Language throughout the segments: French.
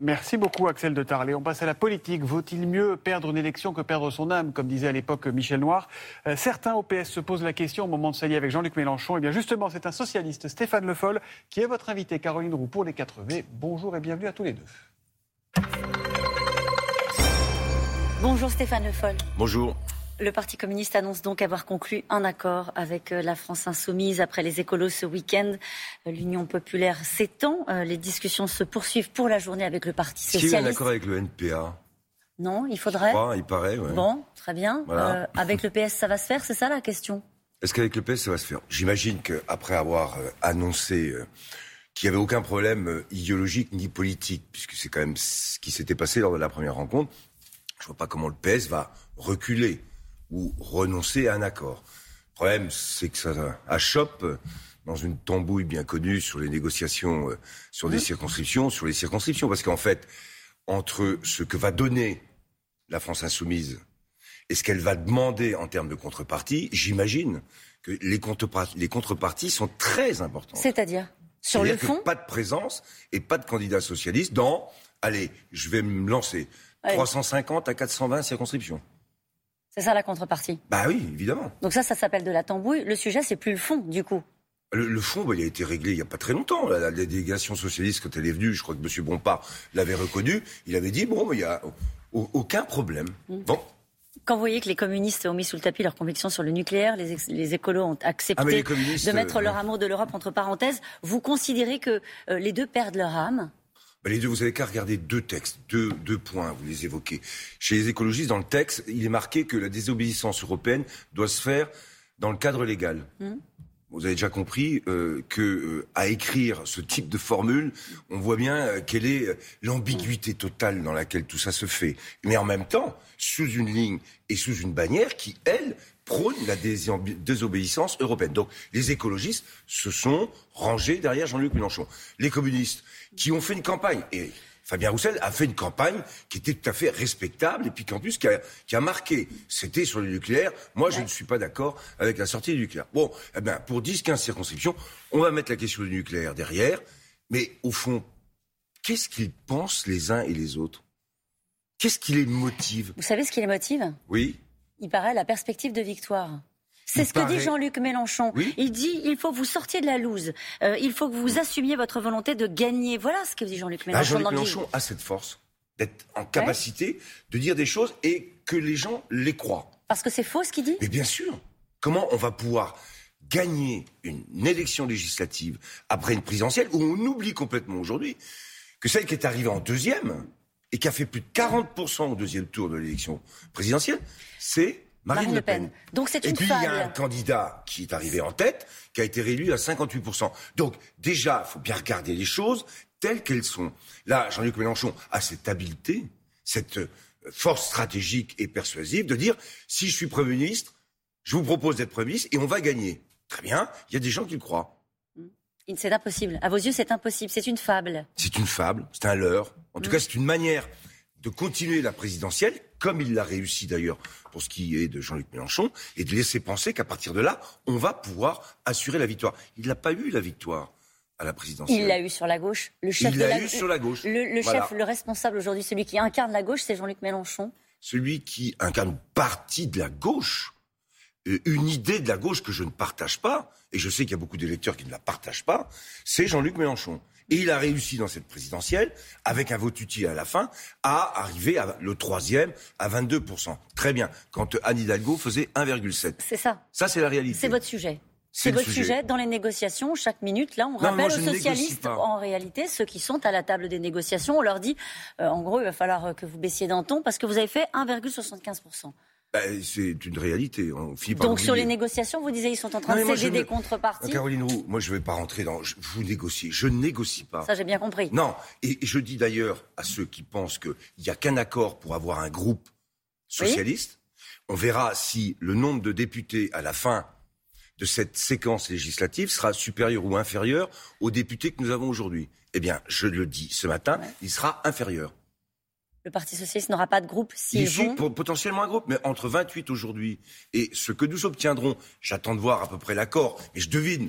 Merci beaucoup Axel de Tarlé. On passe à la politique. Vaut-il mieux perdre une élection que perdre son âme, comme disait à l'époque Michel Noir euh, Certains au PS se posent la question au moment de s'allier avec Jean-Luc Mélenchon. Et eh bien justement, c'est un socialiste, Stéphane Le Foll, qui est votre invité, Caroline Roux, pour les 4V. Bonjour et bienvenue à tous les deux. Bonjour Stéphane Le Foll. Bonjour. Le Parti communiste annonce donc avoir conclu un accord avec euh, la France insoumise après les écolos ce week-end. Euh, L'Union populaire s'étend. Euh, les discussions se poursuivent pour la journée avec le Parti socialiste. Est-ce qu'il y a un accord avec le NPA Non, il faudrait. il paraît. Bon, très bien. avec le PS, ça va se faire, c'est ça la question? Est-ce qu'avec le PS, ça va se faire? J'imagine qu'après avoir annoncé qu'il n'y avait aucun problème idéologique ni politique, puisque c'est quand même ce qui s'était passé lors de la première rencontre, je ne vois pas comment le PS va reculer ou renoncer à un accord. Le problème, c'est que ça achoppe dans une tambouille bien connue sur les négociations euh, sur des circonscriptions, sur les circonscriptions. Parce qu'en fait, entre ce que va donner la France insoumise et ce qu'elle va demander en termes de contrepartie, j'imagine que les, contreparties, les contreparties sont très importantes. C'est-à-dire Sur le fond Pas de présence et pas de candidat socialiste dans, allez, je vais me lancer, 350 à 420 circonscriptions. C'est ça la contrepartie Bah oui, évidemment. Donc ça, ça s'appelle de la tambouille. Le sujet, c'est plus le fond, du coup. Le, fond, bah, il a été réglé il n'y a pas très longtemps. La, délégation socialiste, quand elle est venue, je crois que M. Bompard l'avait reconnu, il avait dit, bon, il n'y a aucun problème. Mm. Bon. Quand vous voyez que les communistes ont mis sous le tapis leurs convictions sur le nucléaire, les, écolos ont accepté ah, de mettre leur amour de l'Europe entre parenthèses, vous considérez que euh, les deux perdent leur âme bah, les deux, vous avez qu'à regarder deux textes, deux, deux points, vous les évoquez. Chez les écologistes, dans le texte, il est marqué que la désobéissance européenne doit se faire dans le cadre légal. Mmh. Vous avez déjà compris euh, que euh, à écrire ce type de formule, on voit bien euh, quelle est l'ambiguïté totale dans laquelle tout ça se fait. Mais en même temps, sous une ligne et sous une bannière qui, elle, prône la désobéissance européenne. Donc les écologistes se sont rangés derrière Jean-Luc Mélenchon. Les communistes qui ont fait une campagne. Et Fabien Roussel a fait une campagne qui était tout à fait respectable et puis qu'en plus qui a, qui a marqué. C'était sur le nucléaire. Moi, je ne suis pas d'accord avec la sortie du nucléaire. Bon, eh ben, pour 10-15 circonscriptions, on va mettre la question du nucléaire derrière. Mais au fond, qu'est-ce qu'ils pensent les uns et les autres? Qu'est-ce qui les motive? Vous savez ce qui les motive? Oui. Il paraît la perspective de victoire. C'est ce que dit Jean-Luc Mélenchon. Il dit il faut que vous sortiez de la loose. Euh, il faut que vous assumiez votre volonté de gagner. Voilà ce que dit Jean-Luc Mélenchon. Jean-Luc Mélenchon a cette force d'être en capacité de dire des choses et que les gens les croient. Parce que c'est faux ce qu'il dit? Mais bien sûr. Comment on va pouvoir gagner une élection législative après une présidentielle où on oublie complètement aujourd'hui que celle qui est arrivée en deuxième et qui a fait plus de 40% au deuxième tour de l'élection présidentielle, c'est Marine, Le Pen. Donc c'est une Et puis il y a un candidat qui est arrivé en tête, qui a été réélu à 58%. Donc déjà, il faut bien regarder les choses telles qu'elles sont. Là, Jean-Luc Mélenchon a cette habileté, cette euh, force stratégique et persuasive de dire si je suis Premier ministre, je vous propose d'être Premier ministre et on va gagner. Très bien, il y a des gens qui le croient. C'est impossible. À vos yeux, c'est impossible. C'est une fable. C'est une fable, c'est un leurre. En tout mm. cas, c'est une manière de continuer la présidentielle, comme il l'a réussi d'ailleurs pour ce qui est de Jean-Luc Mélenchon, et de laisser penser qu'à partir de là, on va pouvoir assurer la victoire. Il n'a pas eu la victoire à la présidentielle. Il l'a eu sur la gauche. Le chef il l'a eu sur la gauche. Le, chef, le responsable aujourd'hui, celui qui incarne la gauche, c'est Jean-Luc Mélenchon. Celui qui incarne une partie de la gauche, euh, une idée de la gauche que je ne partage pas, et je sais qu'il y a beaucoup d'électeurs qui ne la partagent pas, c'est Jean-Luc Mélenchon. Et il a réussi dans cette présidentielle, avec un vote utile à la fin, à arriver à le troisième à 22%. Très bien. Quand Anne Hidalgo faisait 1,7. C'est ça. Ça, c'est la réalité. C'est votre sujet. C'est votre sujet. dans les négociations. Chaque minute, là, on rappelle aux socialistes, en réalité, ceux qui sont à la table des négociations, on leur dit, euh, en gros, il va falloir que vous baissiez d'un ton parce que vous avez fait 1,75%. Bah, c'est une réalité. Donc sur les négociations, vous disiez ils sont en train de céder des contreparties. Caroline Roux, moi je ne vais pas rentrer dans. vous négociez. Je ne négocie pas. Ça j'ai bien compris. Non. Et, je dis d'ailleurs à ceux qui pensent qu'il n'y a qu'un accord pour avoir un groupe socialiste. On verra si le nombre de députés à la fin de cette séquence législative sera supérieur ou inférieur aux députés que nous avons aujourd'hui. Eh bien, je le dis ce matin, il sera inférieur le Parti socialiste n'aura pas de groupe s'ils vont... potentiellement un groupe, mais entre 28 aujourd'hui et ce que nous obtiendrons, j'attends de voir à peu près l'accord, mais je devine,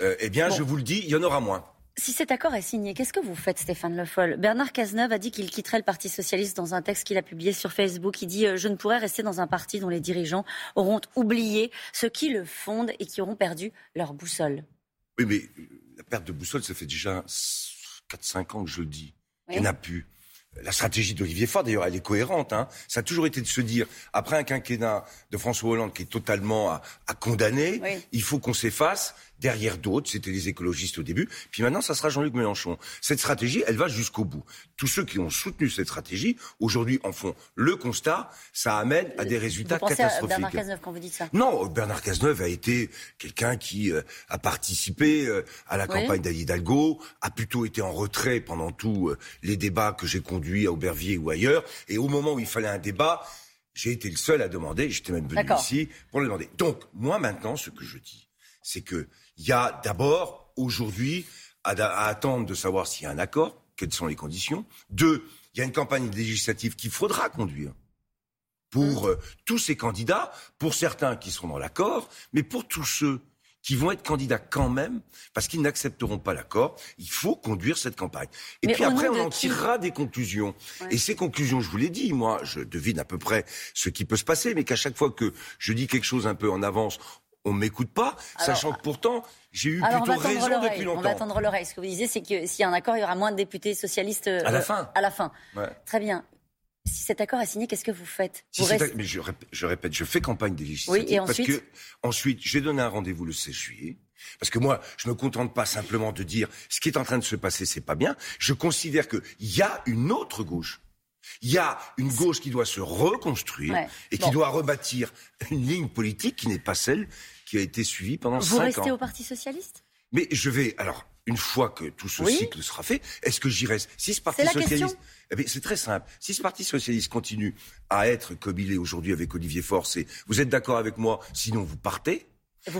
euh, eh bien, je vous le dis, il y en aura moins. Si cet accord est signé, qu'est-ce que vous faites, Stéphane Le Foll? Bernard Cazeneuve a dit qu'il quitterait le Parti socialiste dans un texte qu'il a publié sur Facebook. Il dit euh, Je ne pourrais rester dans un parti dont les dirigeants auront oublié ceux qui le fondent et qui auront perdu leur boussole. Oui, mais la perte de boussole, ça fait déjà 4-5 ans que je le dis. Il n'y en a plus. La stratégie d'Olivier Faure, d'ailleurs, elle est cohérente. Hein. Ça a toujours été de se dire, après un quinquennat de François Hollande qui est totalement à, condamner, il faut qu'on s'efface derrière d'autres, c'était les écologistes au début, puis maintenant ça sera Jean-Luc Mélenchon. Cette stratégie, elle va jusqu'au bout. Tous ceux qui ont soutenu cette stratégie, aujourd'hui en font le constat, ça amène à des résultats vous pensez catastrophiques. À Bernard Cazeneuve quand vous dites ça? Non, Bernard Cazeneuve a été quelqu'un qui euh, a participé euh, à la campagne d'Ali Hidalgo, a plutôt été en retrait pendant tous euh, les débats que j'ai conduits à Aubervilliers ou ailleurs, et au moment où il fallait un débat, j'ai été le seul à demander, j'étais même venu ici pour le demander. Donc, moi maintenant, ce que je dis, c'est que il y a d'abord, aujourd'hui, à, attendre de savoir s'il y a un accord, quelles sont les conditions. Deux, il y a une campagne législative qu'il faudra conduire pour mmh. euh, tous ces candidats, pour certains qui seront dans l'accord, mais pour tous ceux qui vont être candidats quand même, parce qu'ils n'accepteront pas l'accord, il faut conduire cette campagne. Et puis après, on en tirera des conclusions. Et ces conclusions, je vous l'ai dit, moi, je devine à peu près ce qui peut se passer, mais qu'à chaque fois que je dis quelque chose un peu en avance, on m'écoute pas, sachant que pourtant, j'ai eu plutôt raison depuis longtemps. On va attendre l'oreille. Ce que vous disiez, c'est que s'il y a un accord, il y aura moins de députés socialistes euh, à la fin. À la fin. Très bien. Si cet accord est signé, qu'est-ce que vous faites Mais je répète, je fais campagne des législatives. Oui, et ensuite parce que ensuite, j'ai donné un rendez-vous le 16 juillet. Parce que moi, je me contente pas simplement de dire ce qui est en train de se passer, c'est pas bien. Je considère qu'il y a une autre gauche il y a une gauche qui doit se reconstruire et qui doit rebâtir une ligne politique qui n'est pas celle qui a été suivie pendant cinq ans. Vous restez au Parti socialiste? Mais je vais alors une fois que tout ce cycle sera fait, est-ce que j'y reste? Si ce Parti socialiste, eh c'est très simple. Si ce Parti socialiste continue à être comme il est aujourd'hui avec Olivier Faure, vous êtes d'accord avec moi Sinon vous partez.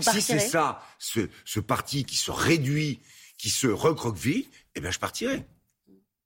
si c'est ça, ce, ce parti qui se réduit, qui se recroqueville, eh bien je partirai.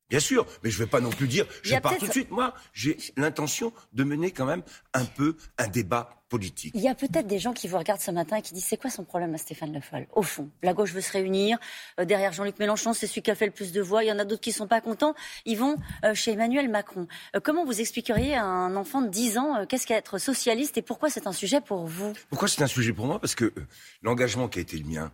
Bien sûr, mais je ne vais pas non plus dire je pars tout de suite. Moi, j'ai l'intention de mener quand même un peu un débat politique. Il y a peut-être des gens qui vous regardent ce matin et qui disent c'est quoi son problème à Stéphane Le Foll? Au fond, la gauche veut se réunir. Euh, derrière Jean-Luc Mélenchon, c'est celui qui a fait le plus de voix. Il y en a d'autres qui ne sont pas contents. Ils vont euh, chez Emmanuel Macron. Euh, comment vous expliqueriez à un enfant de 10 ans qu'est-ce qu'être socialiste et pourquoi c'est un sujet pour vous? Pourquoi c'est un sujet pour moi? Parce que l'engagement qui a été le mien,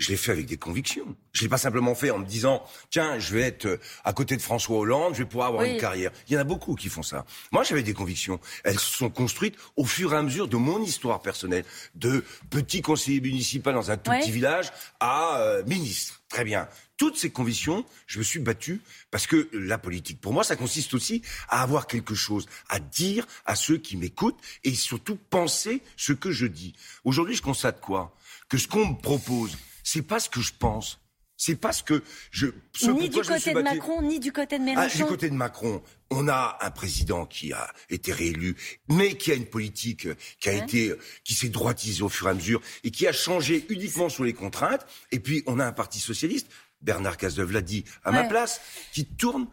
je l'ai fait avec des convictions. Je l'ai pas simplement fait en me disant tiens, je vais être euh, à côté de François Hollande, je vais pouvoir avoir une carrière. Il y en a beaucoup qui font ça. Moi, j'avais des convictions. Elles se sont construites au fur et à mesure de mon histoire personnelle, de petit conseiller municipal dans un tout petit village à euh, ministre. Très bien. Toutes ces convictions, je me suis battu parce que la politique, pour moi, ça consiste aussi à avoir quelque chose à dire à ceux qui m'écoutent et surtout penser ce que je dis. Aujourd'hui, je constate quoi? Que ce qu'on me propose, c'est pas ce que je pense. C'est pas ce que je. ni du côté de Macron, ni du côté de Mélenchon. Ah, du côté de Macron, on a un président qui a été réélu, mais qui a une politique qui a été, qui s'est droitisée au fur et à mesure et qui a changé uniquement sous les contraintes. Et puis on a un parti socialiste. Bernard Cazeneuve l'a dit à ma place, qui tourne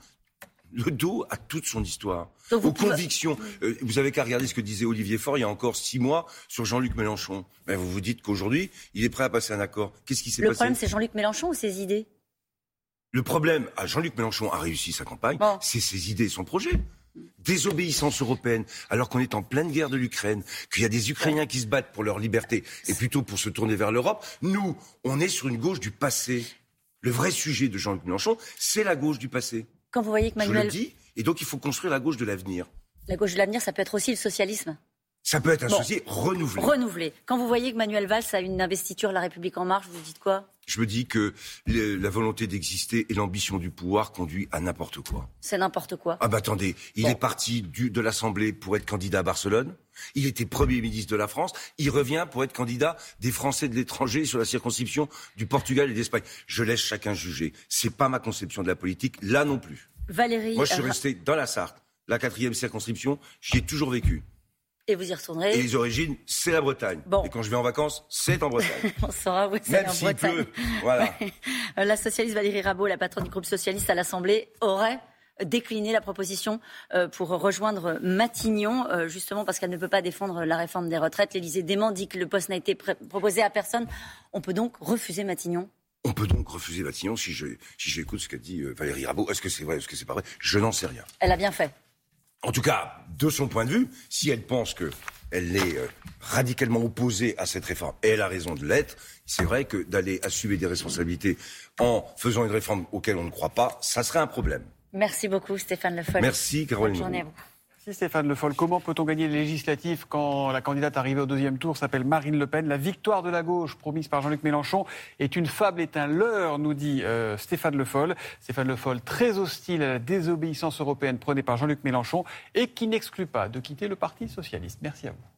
le dos à toute son histoire, aux convictions. Euh, vous avez qu'à regarder ce que disait Olivier Faure il y a encore six mois sur Jean-Luc Mélenchon. Mais vous vous dites qu'aujourd'hui, il est prêt à passer un accord. Qu'est-ce qui s'est passé Le problème, c'est Jean-Luc Mélenchon ou ses idées? Le problème, ah, Jean-Luc Mélenchon a réussi sa campagne, c'est ses idées et son projet. Désobéissance européenne, alors qu'on est en pleine guerre de l'Ukraine, qu'il y a des Ukrainiens qui se battent pour leur liberté et plutôt pour se tourner vers l'Europe. Nous, on est sur une gauche du passé. Le vrai sujet de Jean-Luc Mélenchon, c'est la gauche du passé. Quand vous voyez que Manuel... Je le dis, et donc il faut construire la gauche de l'avenir. La gauche de l'avenir, ça peut être aussi le socialisme ça peut être un souci renouvelé. Renouvelé. Quand vous voyez que Manuel Valls a une investiture La République en marche, vous dites quoi? Je me dis que la volonté d'exister et l'ambition du pouvoir conduit à n'importe quoi. C'est n'importe quoi. Ah bah attendez, il est parti du, de l'Assemblée pour être candidat à Barcelone. Il était Premier ministre de la France. Il revient pour être candidat des Français de l'étranger sur la circonscription du Portugal et d'Espagne. Je laisse chacun juger. C'est pas ma conception de la politique, là non plus. Valérie. Moi, je suis resté dans la Sarthe, la quatrième circonscription. J'y ai toujours vécu. Et vous y retournerez. Et les origines, c'est la Bretagne. Bon. Et quand je vais en vacances, c'est en Bretagne. On saura où c'est en Bretagne. Voilà. la socialiste Valérie Rabault, la patronne du groupe socialiste à l'Assemblée, aurait décliné la proposition euh, pour rejoindre Matignon, euh, justement parce qu'elle ne peut pas défendre la réforme des retraites. L'Élysée dément dit que le poste n'a été proposé à personne. On peut donc refuser Matignon? On peut donc refuser Matignon si je si j'écoute ce qu'a dit euh, Valérie Rabault. Est-ce que c'est vrai Est-ce que c'est pas vrai? Je n'en sais rien. Elle a bien fait. En tout cas, de son point de vue, si elle pense que elle est euh, radicalement opposée à cette réforme, et elle a raison de l'être, c'est vrai que d'aller assumer des responsabilités en faisant une réforme auquel on ne croit pas, ça serait un problème. Merci beaucoup Stéphane Le Foll. Merci Caroline. Bonne journée à vous. Stéphane Le Foll, comment peut-on gagner les législatives quand la candidate arrivée au deuxième tour s'appelle Marine Le Pen? La victoire de la gauche promise par Jean-Luc Mélenchon est une fable, est un leurre, nous dit euh, Stéphane Le Foll. Stéphane Le Foll, très hostile à la désobéissance européenne prônée par Jean-Luc Mélenchon et qui n'exclut pas de quitter le Parti socialiste. Merci à vous.